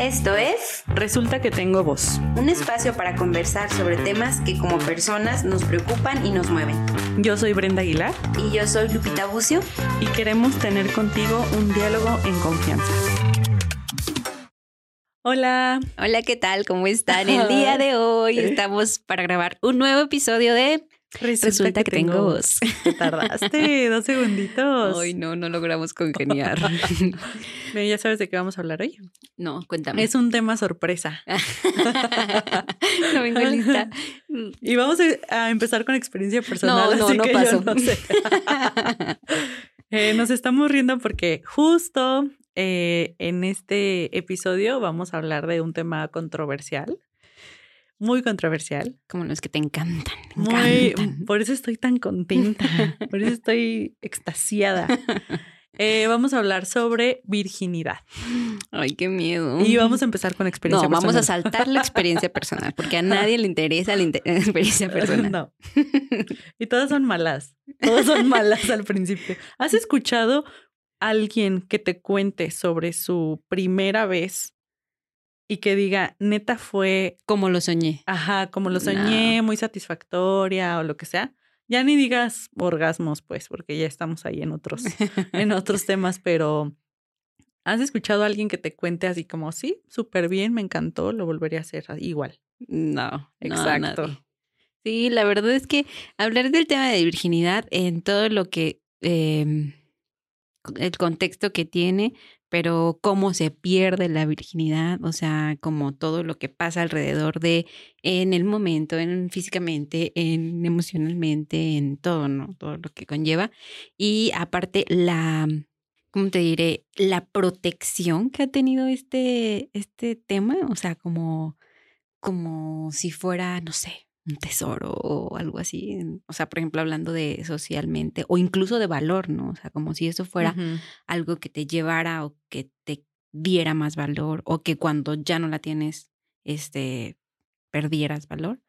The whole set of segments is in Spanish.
Esto es Resulta que tengo voz. un espacio para conversar sobre temas que como personas nos preocupan y nos mueven. Yo soy Brenda Aguilar Y yo soy Lupita Bucio. y queremos tener contigo un diálogo en confianza. Hola. Hola, ¿qué tal? ¿Cómo están? El día de hoy estamos para grabar un nuevo episodio de Resulta, que, tengo voz. Te tardaste dos segunditos. Hoy no, no logramos congeniar. Bien, ¿Ya sabes de qué vamos a hablar hoy? no, cuéntame. Es un tema sorpresa. no vengo lista. Y vamos a empezar con experiencia personal. No, no, así no que paso. no sé. Eh, nos estamos riendo porque justo eh, en este episodio vamos a hablar de un tema controversial, muy controversial. Como los que te encantan. te Muy, encantan. por eso estoy tan contenta, por eso estoy extasiada. Eh, vamos a hablar sobre virginidad Ay, qué miedo. y vamos a empezar con experiencia No, vamos a personal. saltar la experiencia personal, porque a nadie le interesa la la experiencia personal. No. Y todas son malas. Todas son malas al principio. ¿Has escuchado a alguien que te cuente sobre su primera vez y que diga, neta fue, Como lo soñé. ajá, como lo soñé, muy satisfactoria o lo que sea? Ya ni digas orgasmos, pues, porque ya estamos ahí en otros, en otros temas, pero ¿has escuchado a alguien que te cuente así como, sí, súper bien, me encantó, lo volvería a hacer igual? No, Exacto. Sí, la verdad es que hablar del tema de virginidad en todo lo que eh, el contexto que tiene, pero cómo se pierde la virginidad, o sea, como todo lo que pasa alrededor de en el momento, en físicamente, en emocionalmente, en todo, ¿no? Todo lo que conlleva. Y aparte la, ¿cómo te diré? La protección que ha tenido este, este tema, o sea, como, como si fuera, no sé, un tesoro o algo así. O sea, por ejemplo, hablando de socialmente o incluso de valor, ¿no? O sea, como si eso fuera algo que te llevara o que te diera más valor o que cuando ya no la tienes, este, perdieras valor.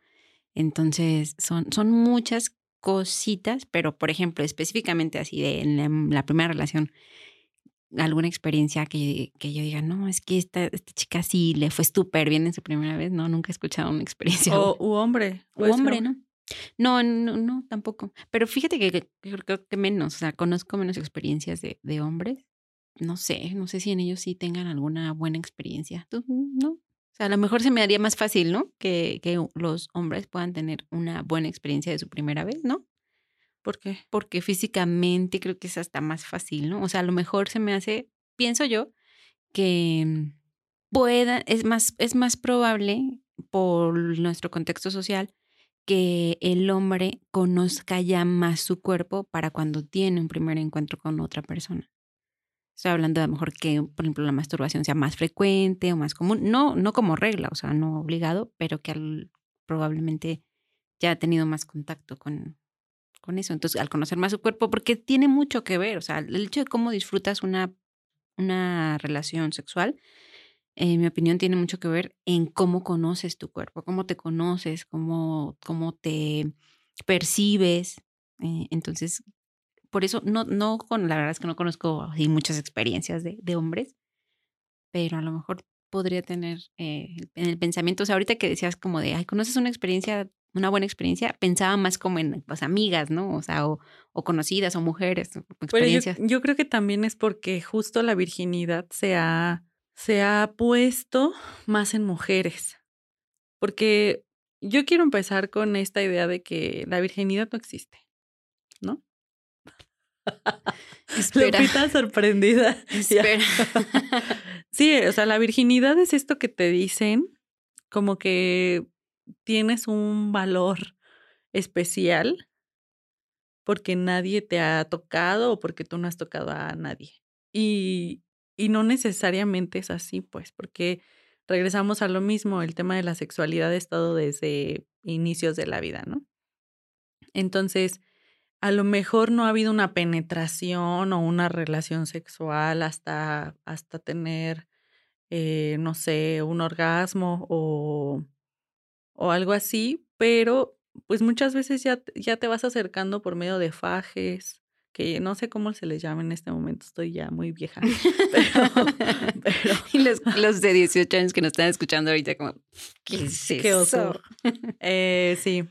Entonces, son, son muchas cositas, pero por ejemplo, específicamente así de en la, en la primera relación, alguna experiencia que, que yo diga, no, es que esta, esta chica sí le fue súper bien en su primera vez, no, nunca he escuchado una experiencia. O u hombre. Ser hombre, ¿no? No, no, no, tampoco. Pero fíjate que creo que menos, o sea, conozco menos experiencias de, de hombres. No sé, no sé si en ellos sí tengan alguna buena experiencia. ¿Tú, no? O sea, a lo mejor se me haría más fácil, ¿no? Que, que los hombres puedan tener una buena experiencia de su primera vez, ¿no? ¿Por qué? Porque físicamente creo que es hasta más fácil, ¿no? O sea, a lo mejor se me hace, pienso yo, que mm, pueda, es más, es más probable por nuestro contexto social que el hombre conozca ya más su cuerpo para cuando tiene un primer encuentro con otra persona. Estoy hablando de a lo mejor que, por ejemplo, la masturbación sea más frecuente o más común. No, no como regla, o sea, no obligado, pero que probablemente ya ha tenido más contacto con, con eso. Entonces, al conocer más su cuerpo, porque tiene mucho que ver, o sea, el hecho de cómo disfrutas una, una relación sexual, en mi opinión, tiene mucho que ver en cómo conoces tu cuerpo, cómo te conoces, cómo, cómo te percibes. Eh, entonces, por eso, no, no con, la verdad es que no conozco así muchas experiencias de, de hombres, pero a lo mejor podría tener eh, en el pensamiento, o sea, ahorita que decías como de, ay, conoces una experiencia, una buena experiencia, pensaba más como en pues, amigas, ¿no? O sea, o, o conocidas o mujeres, Pero yo, experiencias. yo creo que también es porque justo la virginidad se ha, se ha puesto más en mujeres. Porque yo quiero empezar con esta idea de que la virginidad no existe, ¿no? Espera, Lupita sorprendida. Espera. Sí, o sea, la virginidad es esto que te dicen como que tienes un valor especial porque nadie te ha tocado o porque tú no has tocado a nadie. Y, y no necesariamente es así, pues, porque regresamos a lo mismo, el tema de la sexualidad ha estado desde inicios de la vida, ¿no? Entonces, a lo mejor no ha habido una penetración o una relación sexual hasta, hasta tener, eh, no sé, un orgasmo o, o algo así, pero pues muchas veces ya, ya te vas acercando por medio de fajes, que no sé cómo se les llama en este momento, estoy ya muy vieja. Pero, y los, de 18 años que nos están escuchando ahorita, como, ¿qué es eso? Eh, sí,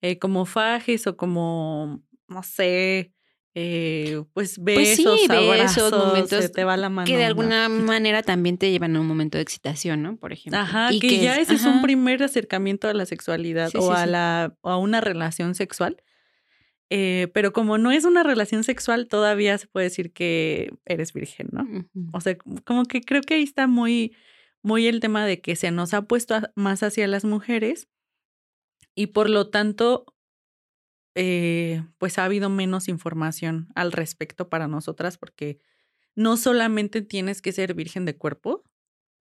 eh, como fajes o como, no sé, eh, pues, pues besos, sí, abrazos, momentos te va la mano. Que de alguna manera también te llevan a un momento de excitación, ¿no? Por ejemplo. Ajá, y que, ya ese es un primer acercamiento a la sexualidad o a, La, a una relación sexual. Eh, pero como no es una relación sexual, todavía se puede decir que eres virgen, ¿no? O sea, como que creo que ahí está muy, muy el tema de que se nos ha puesto más hacia las mujeres y por lo tanto eh, pues ha habido menos información al respecto para nosotras porque no solamente tienes que ser virgen de cuerpo,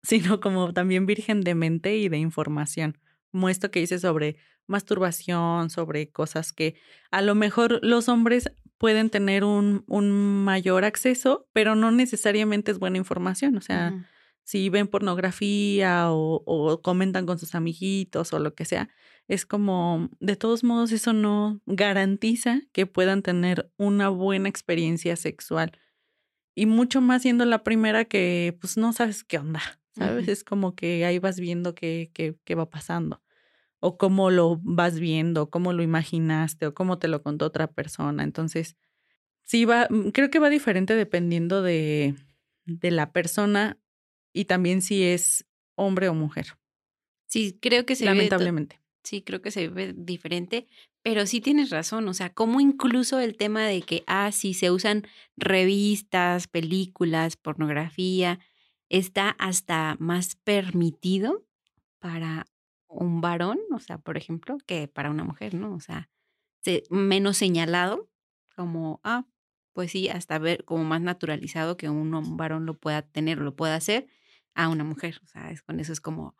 sino como también virgen de mente y de información. Como esto que dice sobre masturbación, sobre cosas que a lo mejor los hombres pueden tener un, un mayor acceso, pero no necesariamente es buena información. O sea, si ven pornografía o, o, comentan con sus amiguitos o lo que sea, es como, de todos modos, eso no garantiza que puedan tener una buena experiencia sexual. Y mucho más siendo la primera que, pues, no sabes qué onda, ¿sabes? Es como que ahí vas viendo qué, qué, qué va pasando. O cómo lo vas viendo, cómo lo imaginaste, o cómo te lo contó otra persona. Entonces, sí va, mm, creo que va diferente dependiendo de, de la persona y también si es hombre o mujer. Sí, creo que se Lamentablemente sí creo que se ve diferente, pero sí tienes razón, o sea, como incluso el tema de que, ah, sí, se usan revistas, películas, pornografía, está hasta más permitido para un varón, o sea, por ejemplo, que para una mujer, ¿no? O sea, menos señalado como, ah, pues sí, hasta ver como más naturalizado que un, varón lo pueda tener o lo pueda hacer a una mujer, o sea, es, con eso es como...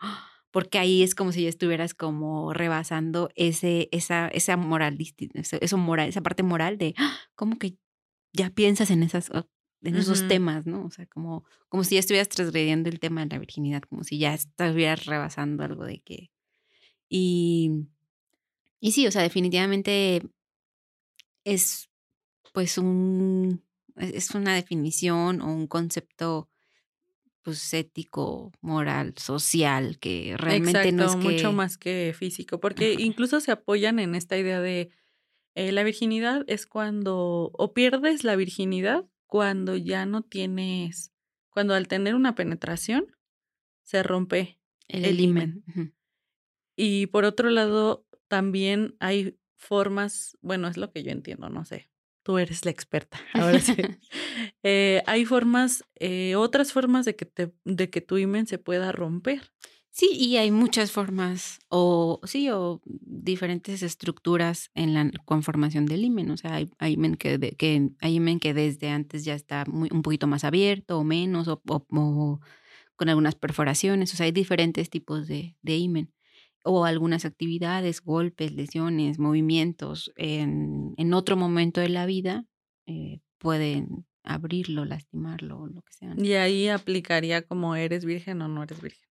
porque ahí es como si ya estuvieras como rebasando ese, esa, esa moral, eso moral, esa parte moral de como que ya piensas en esas en esos temas, ¿no? O sea, como, como si ya estuvieras transgrediendo el tema de la virginidad, como si ya estuvieras rebasando algo de que. Y, y sí, o sea, definitivamente es pues un es una definición o un concepto pues ético, moral, social, que realmente no es mucho más que físico, porque incluso se apoyan en esta idea de eh, la virginidad es cuando o pierdes la virginidad cuando ya no tienes, cuando al tener una penetración se rompe el, el himen. Y por otro lado, también hay formas, bueno, es lo que yo entiendo, no sé, tú eres la experta. Ahora sí. Eh, hay formas, eh, otras formas de que, te, de que tu imen se pueda romper. Sí, y hay muchas formas, o sí, o diferentes estructuras en la conformación del imen. O sea, hay, hay, imen, que, que, hay imen que desde antes ya está muy, un poquito más abierto o menos, o, o, con algunas perforaciones. O sea, hay diferentes tipos de, de imen o algunas actividades, golpes, lesiones, movimientos en, en otro momento de la vida eh, pueden abrirlo, lastimarlo, lo que sea. Y ahí aplicaría como eres virgen o no eres virgen.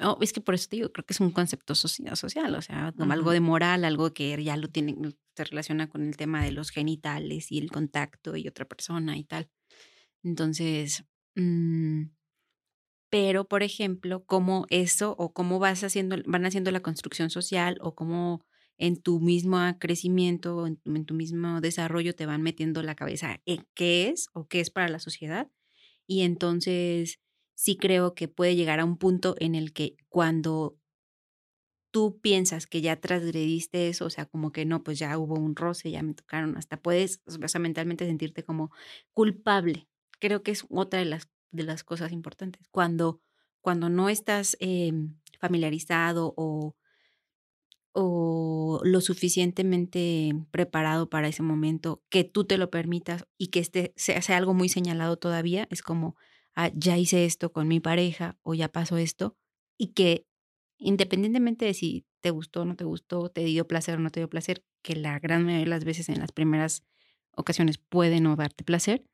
Oh, es que por eso te digo, creo que es un concepto social, o sea, como algo de moral, algo que ya lo tiene, se relaciona con el tema de los genitales y el contacto y otra persona y tal. Entonces, mmm, pero, por ejemplo, cómo eso o cómo vas haciendo, van haciendo la construcción social o cómo en tu mismo crecimiento, en tu, en tu mismo desarrollo te van metiendo la cabeza en qué es o qué es para la sociedad. Y entonces sí creo que puede llegar a un punto en el que cuando tú piensas que ya transgrediste eso, o sea, como que no, pues ya hubo un roce, ya me tocaron, hasta puedes, mentalmente sentirte como culpable. Creo que es otra de las de las cosas importantes. Cuando, cuando no estás em, familiarizado o, o lo suficientemente preparado para ese momento, que tú te lo permitas y que este sea, algo muy señalado todavía, es como, ah, ya hice esto con mi pareja o ya pasó esto, y que independientemente de si te gustó o no te gustó, te dio placer o no te dio placer, que la gran mayoría de las veces en las primeras ocasiones puede no darte placer,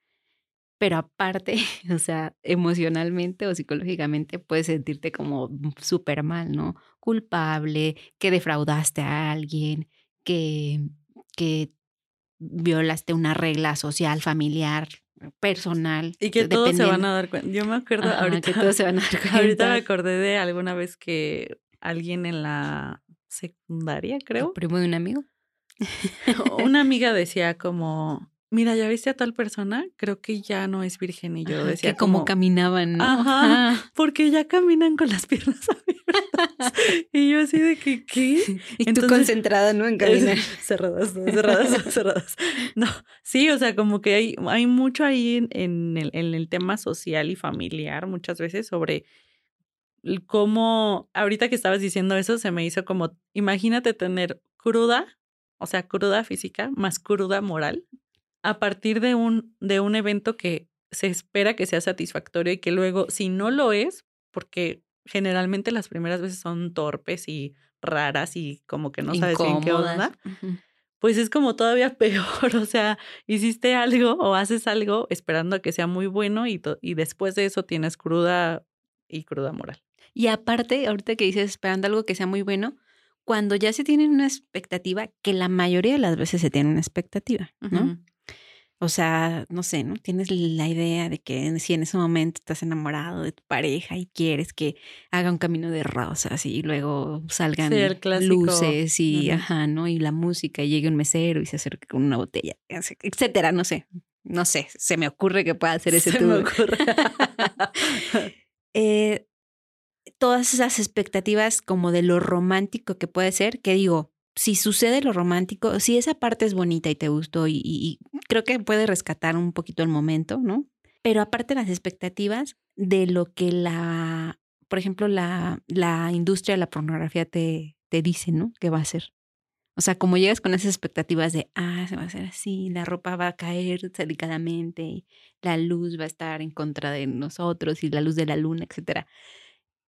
pero aparte, o sea, emocionalmente o psicológicamente puedes sentirte como súper mal, ¿no? Culpable, que defraudaste a alguien, que, que violaste una regla social, familiar, personal. Y que todos se van a dar cuenta. Yo me acuerdo ahorita. Que todos se van a dar cuenta. Ahorita me acordé de alguna vez que alguien en la secundaria, creo. primo de un amigo? Una amiga decía como, mira, ¿ya viste a tal persona? Creo que ya no es virgen. Y yo decía que como, caminaban, ¿no? Ajá, porque ya caminan con las piernas abiertas. y yo así de que, ¿qué? Y tú concentrada, ¿no? En caminar. cerradas, cerradas, cerradas. No, sí, o sea, como que hay, hay mucho ahí en, en, el, en el tema social y familiar muchas veces sobre cómo, ahorita que estabas diciendo eso, se me hizo como, imagínate tener cruda, o sea, cruda física, más cruda moral, a partir de un, de un evento que se espera que sea satisfactorio y que luego, si no lo es, porque generalmente las primeras veces son torpes y raras y como que no sabes bien qué onda, pues es como todavía peor, o sea, hiciste algo o haces algo esperando a que sea muy bueno y, y después de eso tienes cruda y cruda moral. Y aparte, ahorita que dices esperando algo que sea muy bueno, cuando ya se tiene una expectativa, que la mayoría de las veces se tiene una expectativa, ¿no? O sea, no sé, ¿no? Tienes la idea de que si en ese momento estás enamorado de tu pareja y quieres que haga un camino de rosas y luego salgan luces y, ajá, ¿no? Y la música y llegue un mesero y se acerque con una botella, etcétera, no sé. No sé, se me ocurre que pueda hacer ese Se me ocurre. eh, todas esas expectativas como de lo romántico que puede ser, que digo, si sucede lo romántico, si esa parte es bonita y te gustó y, creo que puede rescatar un poquito el momento, ¿no? Pero aparte las expectativas de lo que la, por ejemplo, la, la industria de la pornografía te, te dice, ¿no? Que va a ser. O sea, como llegas con esas expectativas de, ah, se va a hacer así, la ropa va a caer delicadamente, la luz va a estar en contra de nosotros y la luz de la luna, etcétera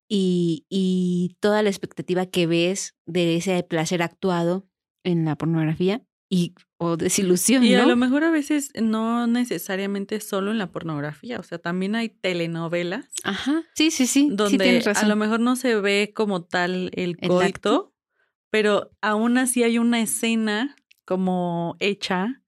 y, y toda la expectativa que ves de ese placer actuado en la pornografía y o desilusión. Y a lo mejor a veces no necesariamente solo en la pornografía, o sea, también hay telenovelas. Ajá, sí, sí, sí. Donde a lo mejor no se ve como tal el coito, pero aún así hay una escena como hecha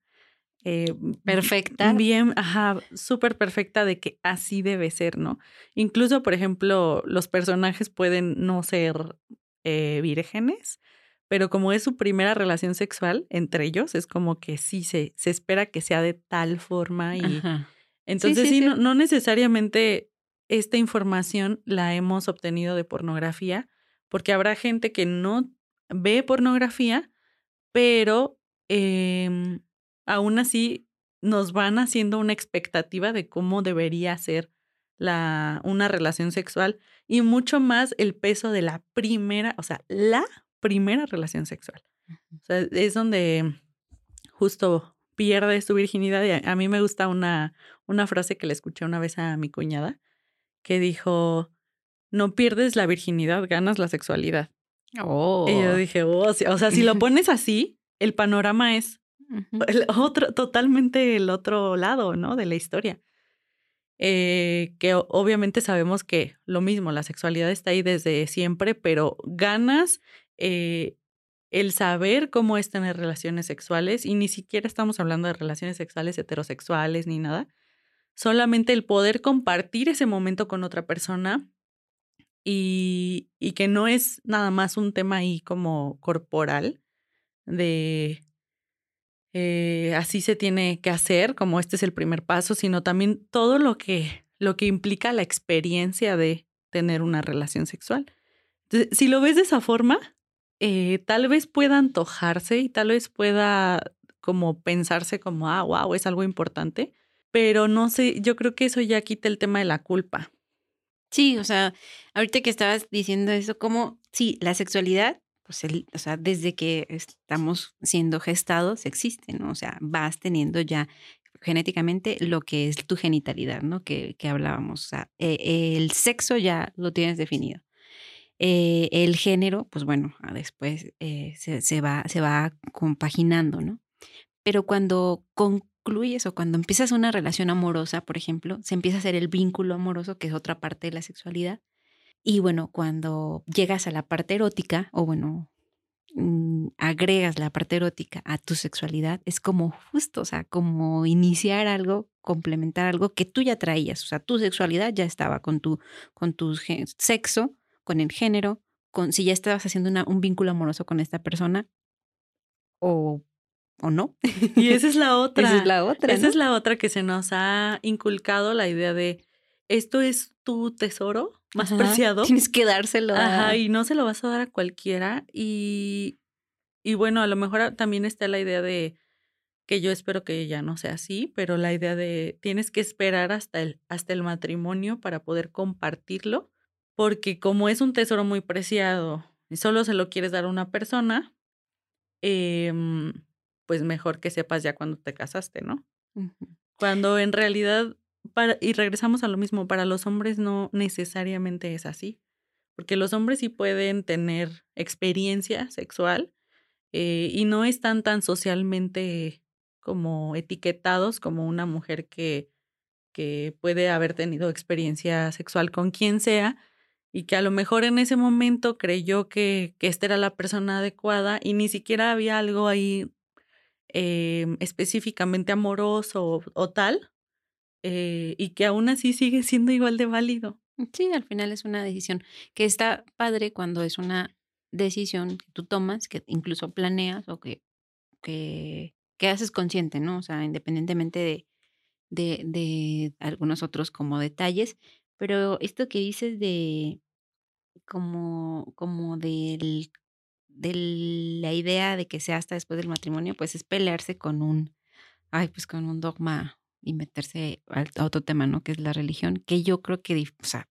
eh, perfecta. Bien, ajá, súper perfecta de que así debe ser, ¿no? Incluso, por ejemplo, los personajes pueden no ser eh, vírgenes, pero como es su primera relación sexual entre ellos, es como que sí se, se espera que sea de tal forma y... Entonces, sí, No, no necesariamente esta información la hemos obtenido de pornografía, porque habrá gente que no ve pornografía, pero eh, aún así nos van haciendo una expectativa de cómo debería ser la, una relación sexual y mucho más el peso de la primera, o sea, la primera relación sexual. O sea, es donde justo pierdes tu virginidad. Y a, mí me gusta una, una frase que le escuché una vez a mi cuñada que dijo, no pierdes la virginidad, ganas la sexualidad. Oh. Y yo dije, oh, o sea, si lo pones así, el panorama es otro, totalmente el otro lado, ¿no? De la historia. Eh, que obviamente sabemos que lo mismo, la sexualidad está ahí desde siempre, pero ganas eh, el saber cómo es tener relaciones sexuales y ni siquiera estamos hablando de relaciones sexuales heterosexuales ni nada, solamente el poder compartir ese momento con otra persona y, y que no es nada más un tema ahí como corporal de eh, así se tiene que hacer, como este es el primer paso, sino también todo lo que, lo que implica la experiencia de tener una relación sexual. Si lo ves de esa forma, eh, tal vez pueda antojarse y tal vez pueda como pensarse como, ah, wow, es algo importante, pero no sé, yo creo que eso ya quita el tema de la culpa. Sí, o sea, ahorita que estabas diciendo eso, como, sí, la sexualidad pues, o sea, desde que estamos siendo gestados existe, ¿no? O sea, vas teniendo ya genéticamente lo que es tu genitalidad, ¿no? Que, que hablábamos. O sea, e, el sexo ya lo tienes definido. Eh, el género, pues bueno, después eh, se, se, va, se va compaginando, ¿no? Pero cuando concluyes o cuando empiezas una relación amorosa, por ejemplo, se empieza a hacer el vínculo amoroso, que es otra parte de la sexualidad, y bueno, cuando llegas a la parte erótica, o bueno, mm, agregas la parte erótica a tu sexualidad, es como justo, o sea, como iniciar algo, complementar algo que tú ya traías. O sea, tu sexualidad ya estaba con tu, con tu sexo, con el género, con si ya estabas haciendo un vínculo amoroso con esta persona o, o no. Y esa es la otra. Esa es la otra. Esa es la otra que se nos ha inculcado la idea de esto es tu tesoro más preciado. Tienes que dárselo. Ajá, y no se lo vas a dar a cualquiera. Y, y bueno, a lo mejor también está la idea de que yo espero que ya no sea así, pero la idea de tienes que esperar hasta el, hasta el matrimonio para poder compartirlo, porque como es un tesoro muy preciado y solo se lo quieres dar a una persona, em, pues mejor que sepas ya cuando te casaste, ¿no? Cuando en realidad y regresamos a lo mismo, para los hombres no necesariamente es así, porque los hombres sí pueden tener experiencia sexual eh, y no están tan socialmente como etiquetados como una mujer que, que puede haber tenido experiencia sexual con quien sea y que a lo mejor en ese momento creyó que, que esta era la persona adecuada y ni siquiera había algo ahí em, específicamente amoroso o tal, eh, y que aún así sigue siendo igual de válido. Sí, al final es una decisión que está padre cuando es una decisión que tú tomas, que incluso planeas o que, que, que haces consciente, ¿no? O sea, independientemente de, de, de algunos otros como detalles, pero esto que dices de como, como del, de la idea de que sea hasta después del matrimonio, pues es pelearse con un, ay, pues con un dogma y meterse a otro tema, ¿no? Que es la religión, que yo creo que, o sea,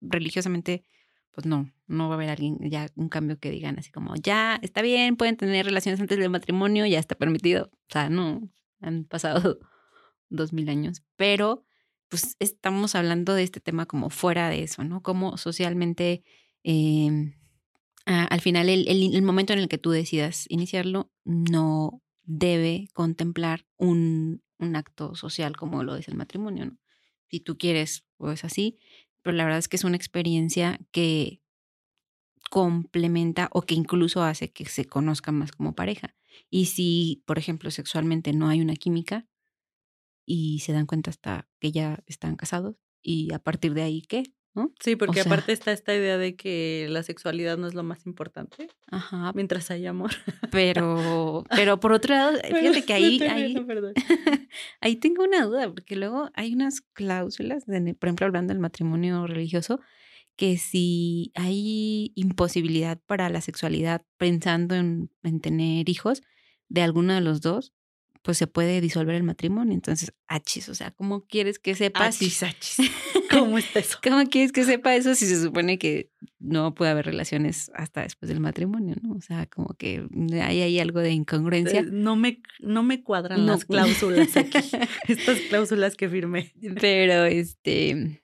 religiosamente, pues no, no va a haber alguien, ya un cambio que digan así como, ya, está bien, pueden tener relaciones antes del matrimonio, ya está permitido. O sea, no, han pasado dos mil años, pero pues estamos hablando de este tema como fuera de eso, ¿no? Como socialmente, em, al final, el, el momento en el que tú decidas iniciarlo no debe contemplar un un acto social como lo es el matrimonio, ¿no? Si tú quieres, pues así, pero la verdad es que es una experiencia que complementa o que incluso hace que se conozca más como pareja. Y si, por ejemplo, sexualmente no hay una química y se dan cuenta hasta que ya están casados y a partir de ahí, ¿qué? Sí, porque aparte está esta idea de que la sexualidad no es lo más importante. Ajá. Mientras hay amor. Pero, pero por otro lado, fíjate que ahí, ahí, ahí tengo una duda, porque luego hay unas cláusulas, por ejemplo, hablando del matrimonio religioso, que si hay imposibilidad para la sexualidad pensando en, en tener hijos de alguno de los dos, pues se puede disolver el matrimonio. Entonces, achis, o sea, ¿cómo quieres que sepa? Achis, achis. ¿Cómo está eso? ¿Cómo quieres que sepa eso si se supone que no puede haber relaciones hasta después del matrimonio, no? O sea, como que hay ahí algo de incongruencia. No me, no me cuadran las cláusulas aquí, estas cláusulas que firmé. Pero, este,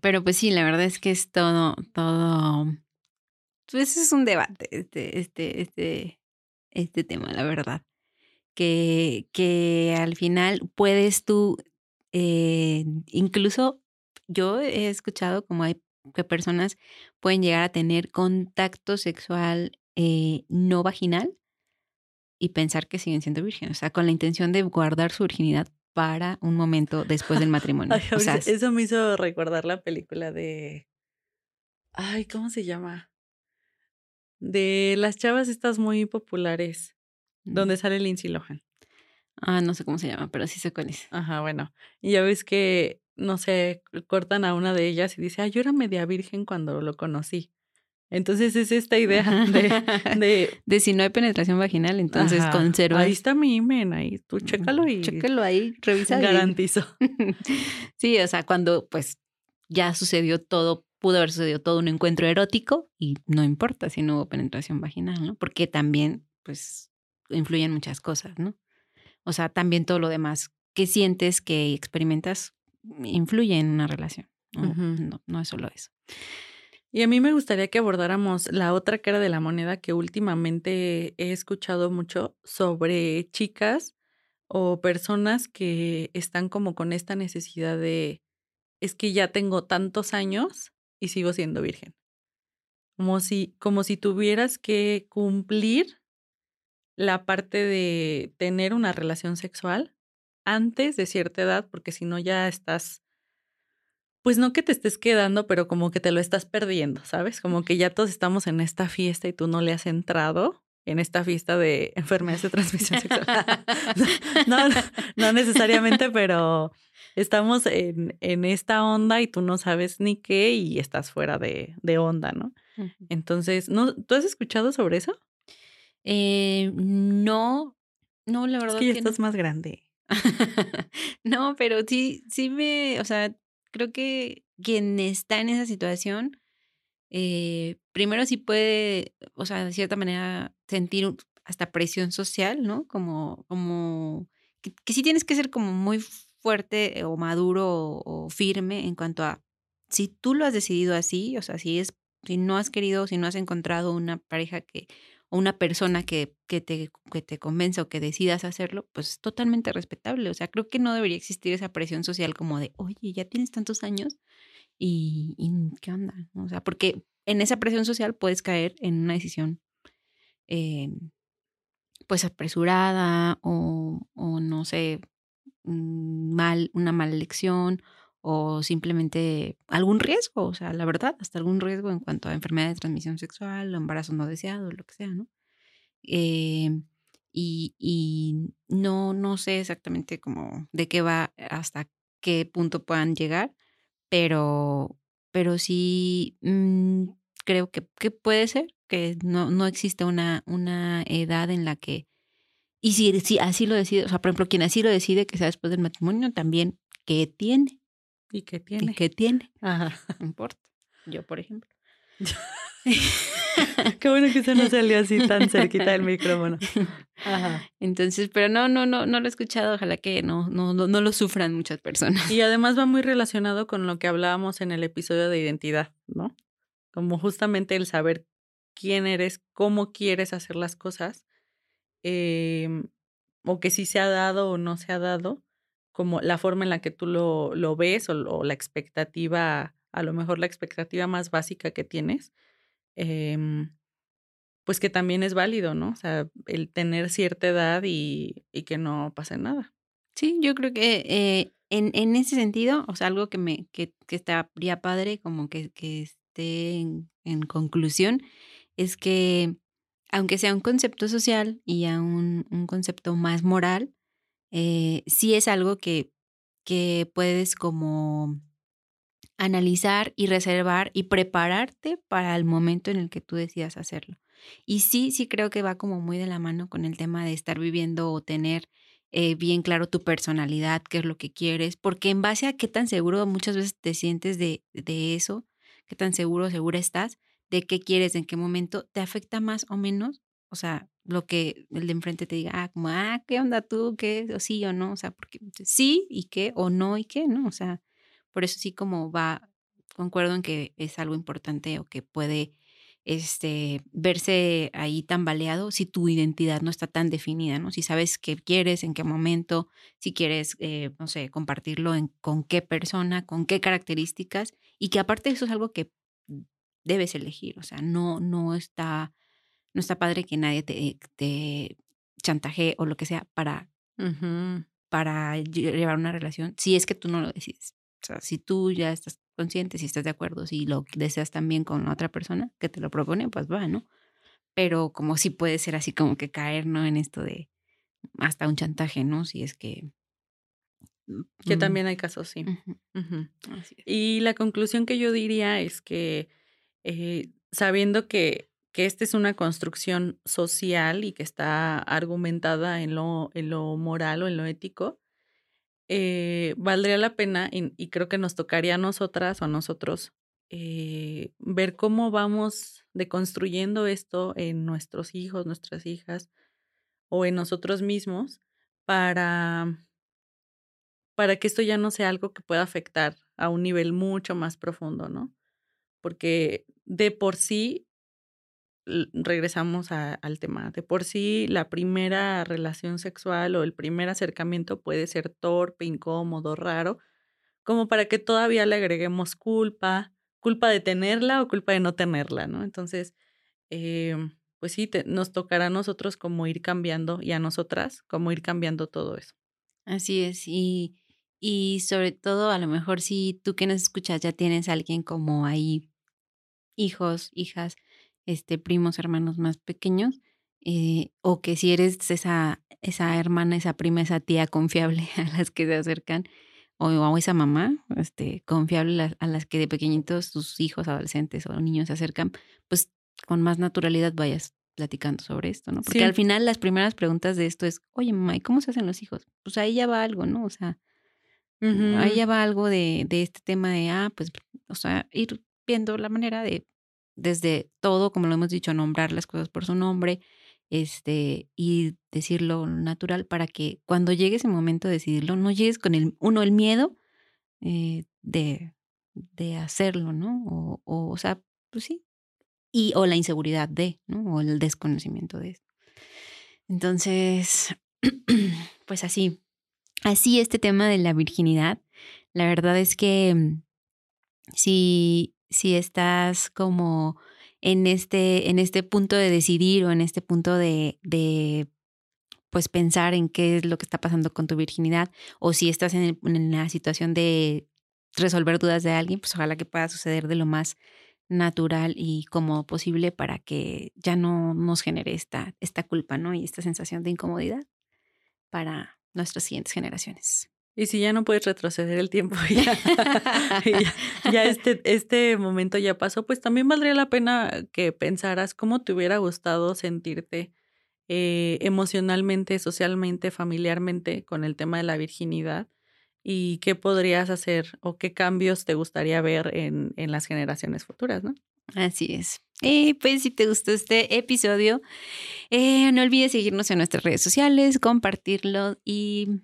pero pues sí, la verdad es que es todo, todo, pues es un debate, este, este, este, este tema, la verdad que, que al final puedes tú, eh, incluso yo he escuchado como hay que personas pueden llegar a tener contacto sexual eh, no vaginal y pensar que siguen siendo vírgenes, o sea, con la intención de guardar su virginidad para un momento después del matrimonio. o sea, eso me hizo recordar la película de... Ay, ¿cómo se llama? De las chavas estas muy populares donde sale Lindsay Lohan. Ah, no sé cómo se llama, pero sí sé cuál es. Ajá, bueno. Y ya ves que, no sé, cortan a una de ellas y dice, ah, yo era media virgen cuando lo conocí. Entonces es esta idea de... De, de si no hay penetración vaginal, entonces conserva. Ahí está mi imen, ahí tú chécalo y... Chécalo ahí, revisa. Garantizo. sí, o sea, cuando pues ya sucedió todo, pudo haber sucedido todo un encuentro erótico y no importa si no hubo penetración vaginal, ¿no? Porque también, pues, influyen muchas cosas, ¿no? O sea, también todo lo demás que sientes, que experimentas, influye en una relación. No, no, es solo eso. Y a mí me gustaría que abordáramos la otra cara de la moneda que últimamente he escuchado mucho sobre chicas o personas que están como con esta necesidad de, es que ya tengo tantos años y sigo siendo virgen. como si, como si tuvieras que cumplir la parte de tener una relación sexual antes de cierta edad, porque si no ya estás, pues no que te estés quedando, pero como que te lo estás perdiendo, ¿sabes? Como que ya todos estamos en esta fiesta y tú no le has entrado en esta fiesta de enfermedades de transmisión sexual. no, no, no, necesariamente, pero estamos en, en, esta onda y tú no sabes ni qué y estás fuera de, de onda, ¿no? Entonces, ¿no, ¿tú has escuchado sobre eso? Eh, no, no, la verdad. Es que ya estás más grande. no, pero sí, sí me, o sea, creo que quien está en esa situación, eh, primero sí puede, o sea, de cierta manera sentir hasta presión social, ¿no? Como, como, que, que sí tienes que ser como muy fuerte o maduro o, o firme en cuanto a si tú lo has decidido así, o sea, si es, si no has querido, si no has encontrado una pareja que o una persona que, que, te, que te convenza o que decidas hacerlo, pues es totalmente respetable. O sea, creo que no debería existir esa presión social como de, oye, ya tienes tantos años y, y ¿qué onda? O sea, porque en esa presión social puedes caer en una decisión eh, pues apresurada o, o, no sé, mm, mal, una mala elección o simplemente algún riesgo, o sea, la verdad, hasta algún riesgo en cuanto a enfermedad de transmisión sexual, o embarazo no deseado, lo que sea, ¿no? Eh, y, y, no, no sé exactamente cómo de qué va hasta qué punto puedan llegar, pero, pero sí mmm, creo que, que, puede ser que no, no existe una, una edad en la que, y si, si así lo decide, o sea, por ejemplo, quien así lo decide que sea después del matrimonio, también, ¿qué tiene? ¿Y qué tiene? ¿Y qué tiene? Ajá. No importa. Yo, por ejemplo. qué bueno que eso no salió así tan cerquita del micrófono. Ajá. Entonces, pero no, no, no, no lo he escuchado. Ojalá que no, no, no, no lo sufran muchas personas. Y además va muy relacionado con lo que hablábamos en el episodio de identidad, ¿no? Como justamente el saber quién eres, cómo quieres hacer las cosas, eh, o que si se ha dado o no se ha dado, como la forma en la que tú lo, lo ves o, la expectativa, a lo mejor la expectativa más básica que tienes, eh, pues que también es válido, ¿no? O sea, el tener cierta edad y, y que no pase nada. Sí, yo creo que eh, en, en, ese sentido, o sea, algo que me que, que estaría padre, como que, que esté en, en conclusión, es que aunque sea un concepto social y a un, un concepto más moral, eh, sí es algo que, que puedes como analizar y reservar y prepararte para el momento en el que tú decidas hacerlo. Y sí, sí creo que va como muy de la mano con el tema de estar viviendo o tener eh, bien claro tu personalidad, qué es lo que quieres, porque en base a qué tan seguro muchas veces te sientes de, de eso, qué tan seguro segura estás, de qué quieres, en qué momento, te afecta más o menos o sea, lo que el de enfrente te diga, ah, como, ah, ¿qué onda tú? ¿Qué? O sí o no, o sea, porque sí y qué, o no y qué, ¿no? O sea, por eso sí como va, concuerdo en que es algo importante o que puede este, verse ahí tambaleado si tu identidad no está tan definida, ¿no? Si sabes qué quieres, en qué momento, si quieres, eh, no sé, compartirlo en, con qué persona, con qué características, y que aparte eso es algo que debes elegir, o sea, no, no está no está padre que nadie te, te chantaje o lo que sea para, uh -huh. para llevar una relación, si es que tú no lo decides. O sea, si tú ya estás consciente, si estás de acuerdo, si lo deseas también con otra persona que te lo propone, pues va, ¿no? Pero como si puede ser así como que caer, ¿no? En esto de hasta un chantaje, ¿no? Si es que... Que también hay casos, sí. Uh -huh. Uh -huh. Es. Y la conclusión que yo diría es que eh, sabiendo que que esta es una construcción social y que está argumentada en lo, en lo moral o en lo ético, eh, valdría la pena y, creo que nos tocaría a nosotras o a nosotros eh, ver cómo vamos deconstruyendo esto en nuestros hijos, nuestras hijas o en nosotros mismos para, para que esto ya no sea algo que pueda afectar a un nivel mucho más profundo, ¿no? Porque de por sí regresamos al tema. De por sí, la primera relación sexual o el primer acercamiento puede ser torpe, incómodo, raro, como para que todavía le agreguemos culpa, culpa de tenerla o culpa de no tenerla, ¿no? Entonces, eh, pues sí, nos tocará a nosotros como ir cambiando y a nosotras como ir cambiando todo eso. Así es, y, y sobre todo a lo mejor si tú que nos escuchas ya tienes a alguien como ahí, hijos, hijas, este, primos, hermanos más pequeños, eh, o que si eres esa, esa hermana, esa prima, esa tía confiable a las que se acercan, o, o esa mamá este, confiable a las que de pequeñitos tus hijos, adolescentes o niños se acercan, pues con más naturalidad vayas platicando sobre esto, ¿no? Porque al final las primeras preguntas de esto es, oye, mamá, ¿y cómo se hacen los hijos? Pues ahí ya va algo, ¿no? O sea, ahí ya va algo de, de este tema de, ah, pues, o sea, ir viendo la manera de, desde todo, como lo hemos dicho, nombrar las cosas por su nombre, este, y decirlo natural para que cuando llegue ese momento de decidirlo, no llegues con el, uno, el miedo eh, de, de hacerlo, ¿no? O, o, o sea, pues sí, y o la inseguridad de, ¿no? O el desconocimiento de esto. Entonces, pues así, así este tema de la virginidad, la verdad es que mm, si, estás como en este, en este punto de decidir o en este punto de, pues pensar en qué es lo que está pasando con tu virginidad o si estás en, en la situación de resolver dudas de alguien, pues ojalá que pueda suceder de lo más natural y como posible para que ya no nos genere esta, esta culpa, ¿no? Y esta sensación de incomodidad para nuestras siguientes generaciones. Y si ya no puedes retroceder el tiempo, ya, ya, este, este momento ya pasó, pues también valdría la pena que pensaras cómo te hubiera gustado sentirte eh, emocionalmente, socialmente, familiarmente con el tema de la virginidad y qué podrías hacer o qué cambios te gustaría ver en, en las generaciones futuras, ¿no? Así es. Y pues si te gustó este episodio, eh, no olvides seguirnos en nuestras redes sociales, compartirlo y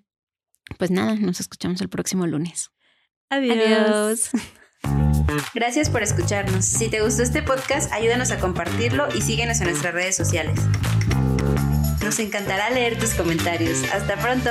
pues nada, nos escuchamos el próximo lunes. Adiós. Adiós. Gracias por escucharnos. Si te gustó este podcast, ayúdanos a compartirlo y síguenos en nuestras redes sociales. Nos encantará leer tus comentarios. Hasta pronto.